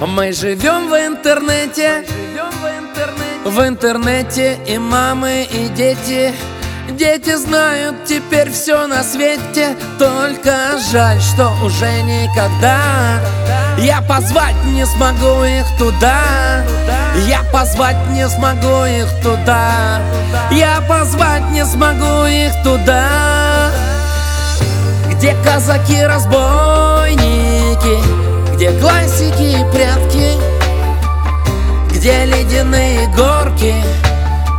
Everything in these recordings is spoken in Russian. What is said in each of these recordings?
Мы живем в интернете, в интернете и мамы, и дети. Дети знают теперь все на свете. Только жаль, что уже никогда. Я позвать не смогу их туда. Я позвать не смогу их туда. Я позвать не смогу их туда. Где казаки-разбойники Где классики и прятки Где ледяные горки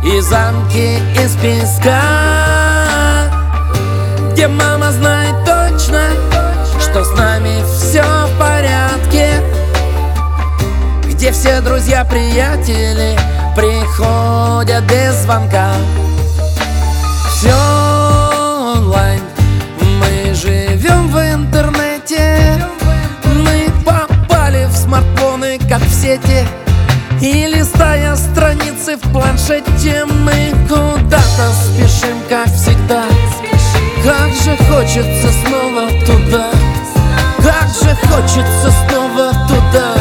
и замки из песка. Где мама знает точно, что с нами все в порядке. Где все друзья-приятели приходят без звонка страницы в планшете Мы куда-то спешим, как всегда. Как же хочется снова туда. Как же хочется снова туда.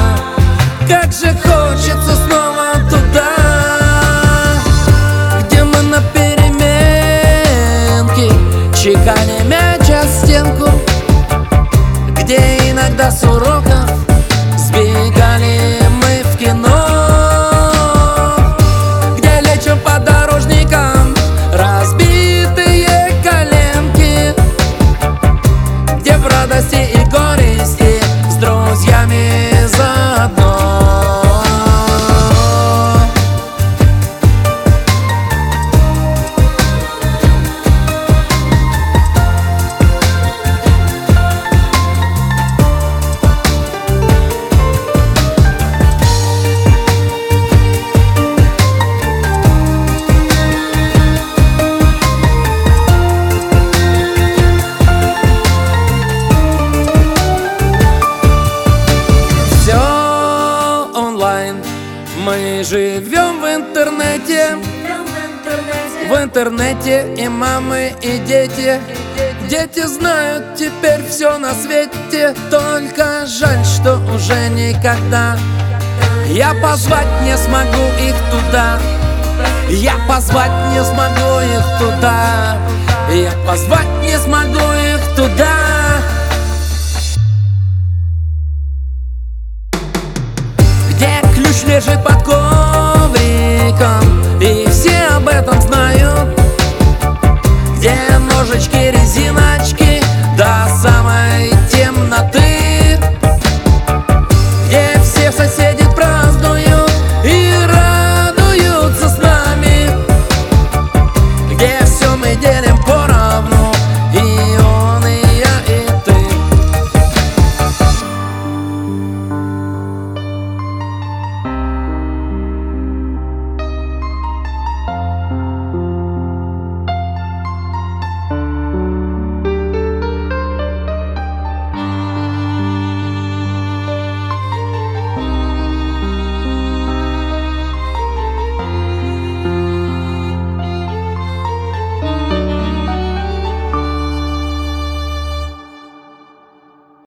Как же хочется снова туда. Где мы на переменке? Чеканя мяч о стенку. Где иногда с уроков Мы живем в интернете. В интернете и мамы, и дети. Дети знают теперь все на свете. Только жаль, что уже никогда. Я позвать не смогу их туда. Я позвать не смогу их туда. Я позвать не смогу под ковриком И все об этом знают